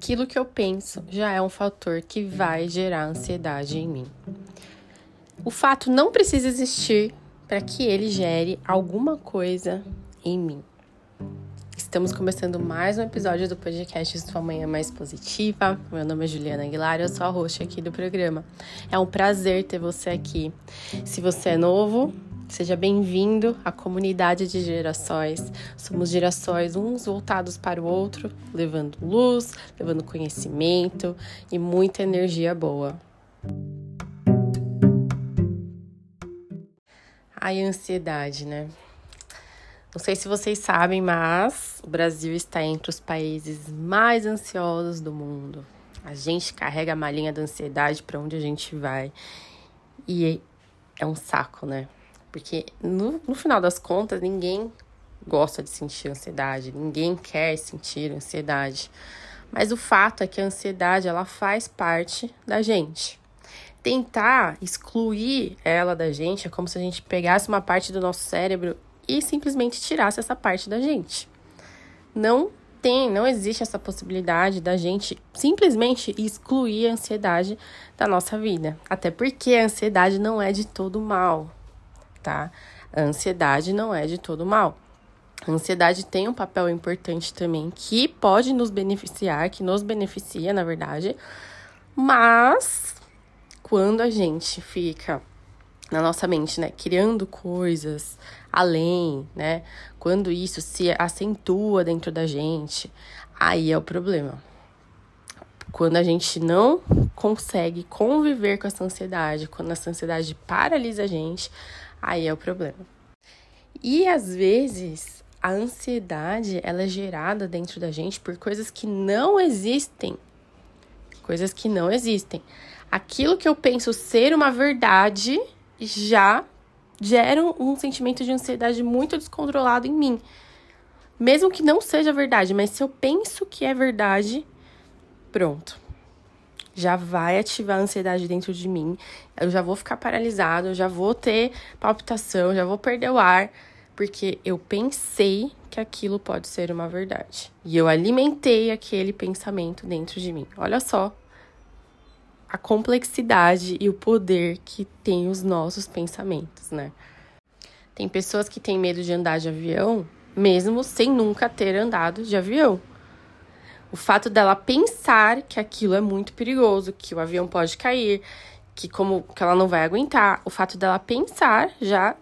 aquilo que eu penso já é um fator que vai gerar ansiedade em mim. O fato não precisa existir para que ele gere alguma coisa em mim. Estamos começando mais um episódio do podcast Sua Manhã Mais Positiva. Meu nome é Juliana Aguilar, eu sou a host aqui do programa. É um prazer ter você aqui. Se você é novo, Seja bem-vindo à comunidade de gerações. Somos gerações uns voltados para o outro, levando luz, levando conhecimento e muita energia boa. Ai, ansiedade, né? Não sei se vocês sabem, mas o Brasil está entre os países mais ansiosos do mundo. A gente carrega a malinha da ansiedade para onde a gente vai. E é um saco, né? Porque no, no final das contas, ninguém gosta de sentir ansiedade, ninguém quer sentir ansiedade. Mas o fato é que a ansiedade ela faz parte da gente. Tentar excluir ela da gente é como se a gente pegasse uma parte do nosso cérebro e simplesmente tirasse essa parte da gente. Não tem, não existe essa possibilidade da gente simplesmente excluir a ansiedade da nossa vida. Até porque a ansiedade não é de todo mal tá? A ansiedade não é de todo mal. A ansiedade tem um papel importante também que pode nos beneficiar, que nos beneficia, na verdade, mas quando a gente fica na nossa mente, né, criando coisas além, né, quando isso se acentua dentro da gente, aí é o problema. Quando a gente não consegue conviver com essa ansiedade, quando essa ansiedade paralisa a gente, Aí é o problema. E às vezes a ansiedade ela é gerada dentro da gente por coisas que não existem. Coisas que não existem. Aquilo que eu penso ser uma verdade já gera um sentimento de ansiedade muito descontrolado em mim. Mesmo que não seja verdade, mas se eu penso que é verdade, pronto já vai ativar a ansiedade dentro de mim. Eu já vou ficar paralisado, eu já vou ter palpitação, já vou perder o ar, porque eu pensei que aquilo pode ser uma verdade. E eu alimentei aquele pensamento dentro de mim. Olha só a complexidade e o poder que tem os nossos pensamentos, né? Tem pessoas que têm medo de andar de avião, mesmo sem nunca ter andado de avião. O fato dela pensar que aquilo é muito perigoso, que o avião pode cair, que como que ela não vai aguentar, o fato dela pensar já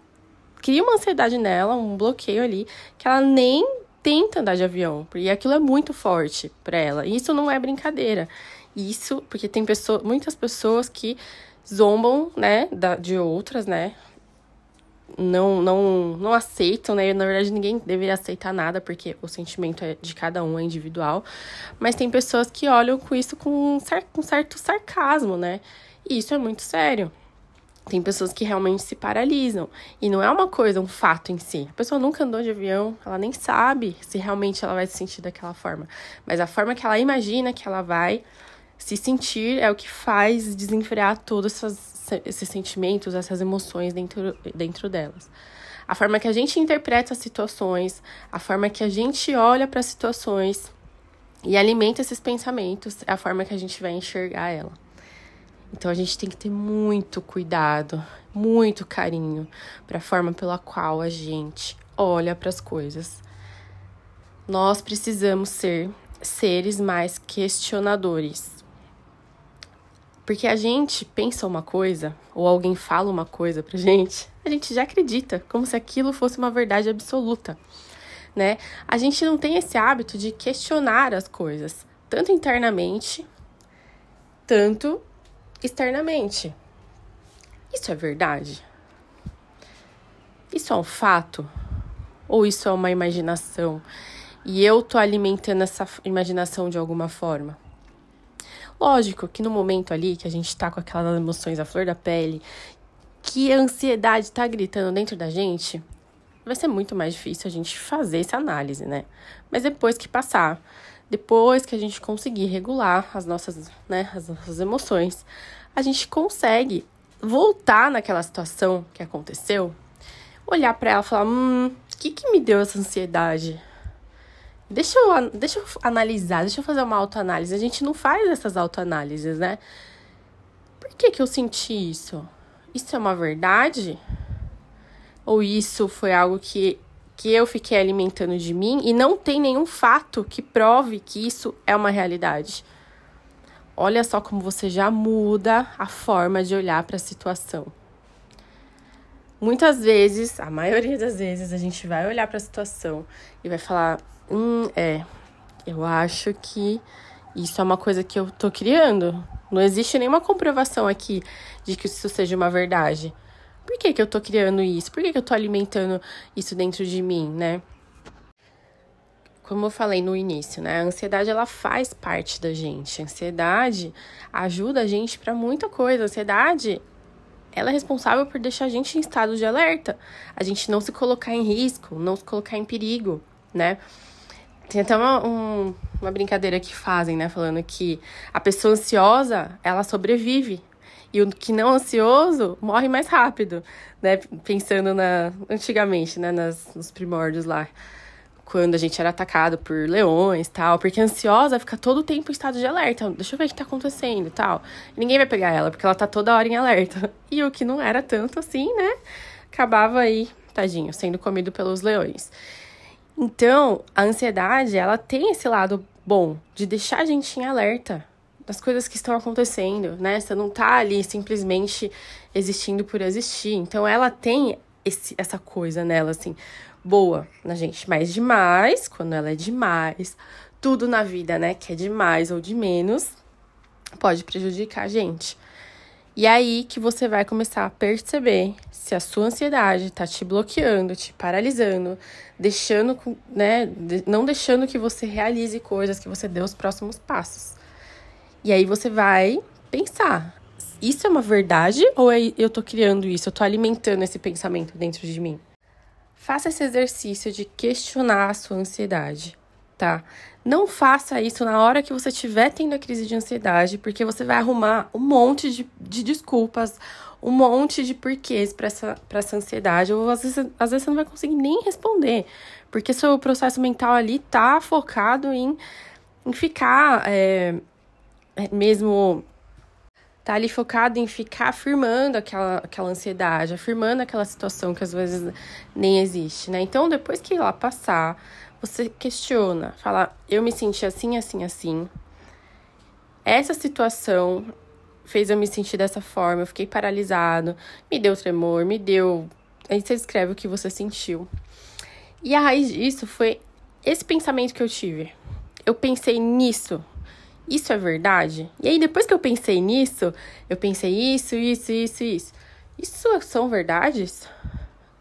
cria uma ansiedade nela, um bloqueio ali, que ela nem tenta andar de avião, porque aquilo é muito forte para ela. Isso não é brincadeira. Isso, porque tem pessoas, muitas pessoas que zombam, né, de outras, né, não, não, não aceitam, né? Na verdade, ninguém deveria aceitar nada, porque o sentimento é de cada um, é individual. Mas tem pessoas que olham com isso com um, com certo sarcasmo, né? E isso é muito sério. Tem pessoas que realmente se paralisam. E não é uma coisa, um fato em si. A pessoa nunca andou de avião, ela nem sabe se realmente ela vai se sentir daquela forma. Mas a forma que ela imagina que ela vai se sentir é o que faz desenfrear todos essas, esses sentimentos, essas emoções dentro, dentro delas. A forma que a gente interpreta as situações, a forma que a gente olha para as situações e alimenta esses pensamentos é a forma que a gente vai enxergar ela. Então a gente tem que ter muito cuidado, muito carinho para a forma pela qual a gente olha para as coisas. Nós precisamos ser seres mais questionadores. Porque a gente pensa uma coisa, ou alguém fala uma coisa pra gente, a gente já acredita, como se aquilo fosse uma verdade absoluta, né? A gente não tem esse hábito de questionar as coisas, tanto internamente, tanto externamente. Isso é verdade? Isso é um fato? Ou isso é uma imaginação? E eu tô alimentando essa imaginação de alguma forma? Lógico que no momento ali que a gente tá com aquelas emoções à flor da pele, que a ansiedade tá gritando dentro da gente, vai ser muito mais difícil a gente fazer essa análise, né? Mas depois que passar, depois que a gente conseguir regular as nossas, né, as nossas emoções, a gente consegue voltar naquela situação que aconteceu, olhar para ela e falar: "Hum, o que que me deu essa ansiedade?" Deixa eu, deixa eu analisar, deixa eu fazer uma autoanálise. A gente não faz essas autoanálises, né? Por que, que eu senti isso? Isso é uma verdade? Ou isso foi algo que, que eu fiquei alimentando de mim e não tem nenhum fato que prove que isso é uma realidade? Olha só como você já muda a forma de olhar para a situação. Muitas vezes, a maioria das vezes, a gente vai olhar para a situação e vai falar: hum, é, eu acho que isso é uma coisa que eu tô criando. Não existe nenhuma comprovação aqui de que isso seja uma verdade. Por que, que eu tô criando isso? Por que, que eu tô alimentando isso dentro de mim, né? Como eu falei no início, né? A ansiedade ela faz parte da gente. A ansiedade ajuda a gente para muita coisa. A ansiedade ela é responsável por deixar a gente em estado de alerta, a gente não se colocar em risco, não se colocar em perigo, né? Tem até uma, um, uma brincadeira que fazem, né? Falando que a pessoa ansiosa, ela sobrevive. E o que não ansioso morre mais rápido, né? Pensando na antigamente, né? Nas, nos primórdios lá quando a gente era atacado por leões tal, porque a ansiosa fica todo o tempo em estado de alerta. Deixa eu ver o que tá acontecendo tal. Ninguém vai pegar ela, porque ela tá toda hora em alerta. E o que não era tanto assim, né? Acabava aí, tadinho, sendo comido pelos leões. Então, a ansiedade, ela tem esse lado bom de deixar a gente em alerta das coisas que estão acontecendo, né? Você não tá ali simplesmente existindo por existir. Então, ela tem esse, essa coisa nela, assim boa na gente, mas demais, quando ela é demais, tudo na vida, né, que é demais ou de menos, pode prejudicar a gente. E aí que você vai começar a perceber se a sua ansiedade tá te bloqueando, te paralisando, deixando, né, não deixando que você realize coisas, que você dê os próximos passos. E aí você vai pensar, isso é uma verdade ou é, eu tô criando isso, eu tô alimentando esse pensamento dentro de mim? Faça esse exercício de questionar a sua ansiedade, tá? Não faça isso na hora que você estiver tendo a crise de ansiedade, porque você vai arrumar um monte de, de desculpas, um monte de porquês para essa, essa ansiedade, ou às vezes, às vezes você não vai conseguir nem responder, porque seu processo mental ali tá focado em, em ficar é, mesmo tá ali focado em ficar afirmando aquela, aquela ansiedade, afirmando aquela situação que às vezes nem existe, né? Então, depois que ela passar, você questiona, fala: eu me senti assim, assim, assim. Essa situação fez eu me sentir dessa forma, eu fiquei paralisado, me deu tremor, me deu. Aí você escreve o que você sentiu. E a raiz disso foi esse pensamento que eu tive. Eu pensei nisso isso é verdade? E aí, depois que eu pensei nisso, eu pensei isso, isso, isso, isso. Isso são verdades?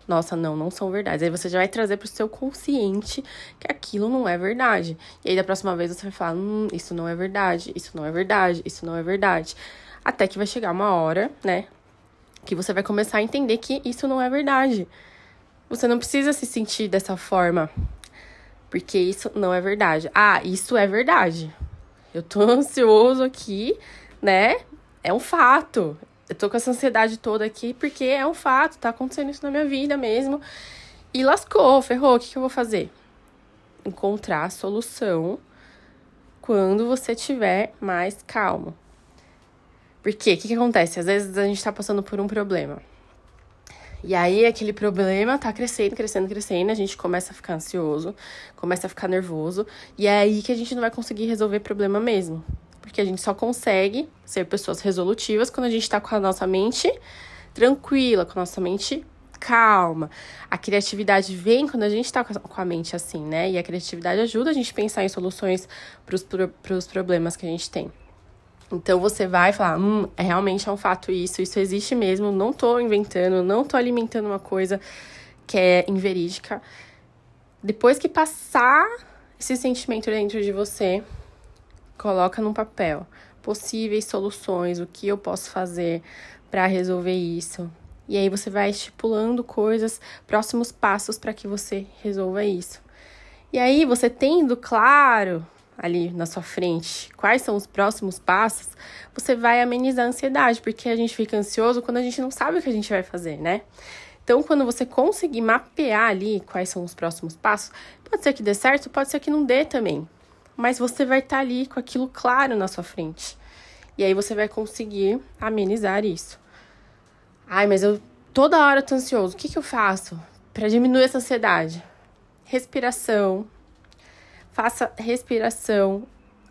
Nossa, não, não são verdades. Aí você já vai trazer para o seu consciente que aquilo não é verdade. E aí, da próxima vez, você vai falar: hum, isso não é verdade, isso não é verdade, isso não é verdade. Até que vai chegar uma hora, né? Que você vai começar a entender que isso não é verdade. Você não precisa se sentir dessa forma. Porque isso não é verdade. Ah, isso é verdade. Eu tô ansioso aqui, né? É um fato. Eu tô com essa ansiedade toda aqui porque é um fato, tá acontecendo isso na minha vida mesmo. E lascou, ferrou. O que, que eu vou fazer? Encontrar a solução quando você tiver mais calmo. Porque o que, que acontece? Às vezes a gente tá passando por um problema. E aí aquele problema tá crescendo, crescendo, crescendo, a gente começa a ficar ansioso, começa a ficar nervoso, e é aí que a gente não vai conseguir resolver problema mesmo. Porque a gente só consegue ser pessoas resolutivas quando a gente tá com a nossa mente tranquila, com a nossa mente calma. A criatividade vem quando a gente tá com a mente assim, né? E a criatividade ajuda a gente a pensar em soluções para os problemas que a gente tem. Então você vai falar, hum, é, realmente é um fato isso, isso existe mesmo, não tô inventando, não tô alimentando uma coisa que é inverídica. Depois que passar esse sentimento dentro de você, coloca num papel possíveis soluções, o que eu posso fazer para resolver isso. E aí você vai estipulando coisas, próximos passos para que você resolva isso. E aí você tendo claro ali na sua frente, quais são os próximos passos, você vai amenizar a ansiedade, porque a gente fica ansioso quando a gente não sabe o que a gente vai fazer, né? Então, quando você conseguir mapear ali quais são os próximos passos, pode ser que dê certo, pode ser que não dê também. Mas você vai estar tá ali com aquilo claro na sua frente. E aí você vai conseguir amenizar isso. Ai, mas eu toda hora tô ansioso. O que, que eu faço para diminuir essa ansiedade? Respiração. Faça respiração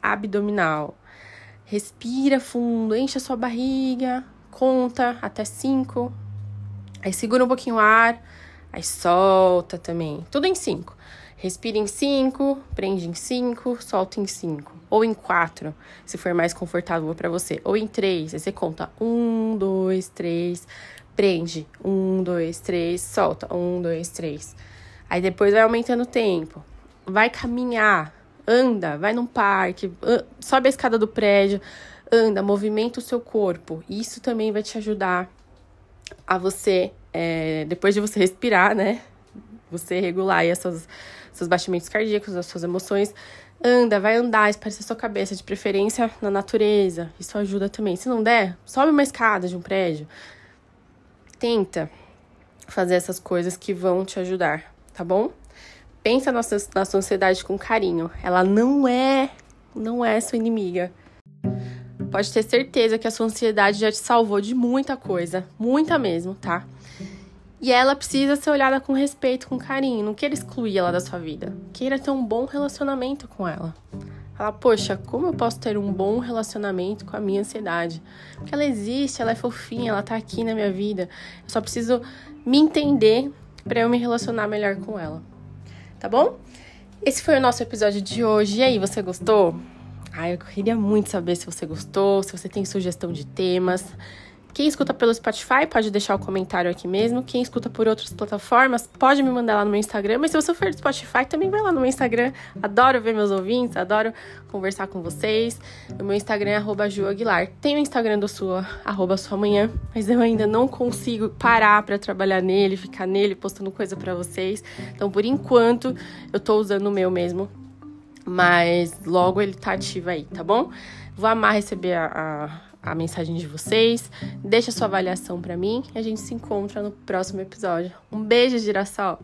abdominal. Respira fundo, enche a sua barriga, conta até cinco. Aí segura um pouquinho o ar, aí solta também. Tudo em cinco. Respira em cinco, prende em cinco, solta em cinco. Ou em quatro, se for mais confortável para você. Ou em três, aí você conta um, dois, três, prende. Um, dois, três, solta. Um, dois, três. Aí depois vai aumentando o tempo. Vai caminhar, anda, vai num parque, sobe a escada do prédio, anda, movimenta o seu corpo. Isso também vai te ajudar a você, é, depois de você respirar, né? Você regular aí essas seus batimentos cardíacos, as suas emoções. Anda, vai andar, espairecer sua cabeça, de preferência na natureza. Isso ajuda também. Se não der, sobe uma escada de um prédio. Tenta fazer essas coisas que vão te ajudar, tá bom? Pensa na na sua ansiedade com carinho. Ela não é, não é sua inimiga. Pode ter certeza que a sua ansiedade já te salvou de muita coisa, muita mesmo, tá? E ela precisa ser olhada com respeito, com carinho. Não queira excluir ela da sua vida. Queira ter um bom relacionamento com ela. Fala, poxa, como eu posso ter um bom relacionamento com a minha ansiedade? Porque ela existe, ela é fofinha, ela tá aqui na minha vida. Eu só preciso me entender para eu me relacionar melhor com ela. Tá bom? Esse foi o nosso episódio de hoje. E aí, você gostou? Ai, eu queria muito saber se você gostou, se você tem sugestão de temas. Quem escuta pelo Spotify pode deixar o comentário aqui mesmo. Quem escuta por outras plataformas pode me mandar lá no meu Instagram. Mas se você for do Spotify, também vai lá no meu Instagram. Adoro ver meus ouvintes, adoro conversar com vocês. O meu Instagram é arroba Ju Aguilar. Tem o Instagram do sua, arroba sua manhã, mas eu ainda não consigo parar para trabalhar nele, ficar nele, postando coisa para vocês. Então, por enquanto, eu tô usando o meu mesmo. Mas logo ele tá ativo aí, tá bom? Vou amar receber a, a a mensagem de vocês, deixa sua avaliação para mim e a gente se encontra no próximo episódio. Um beijo, girassol!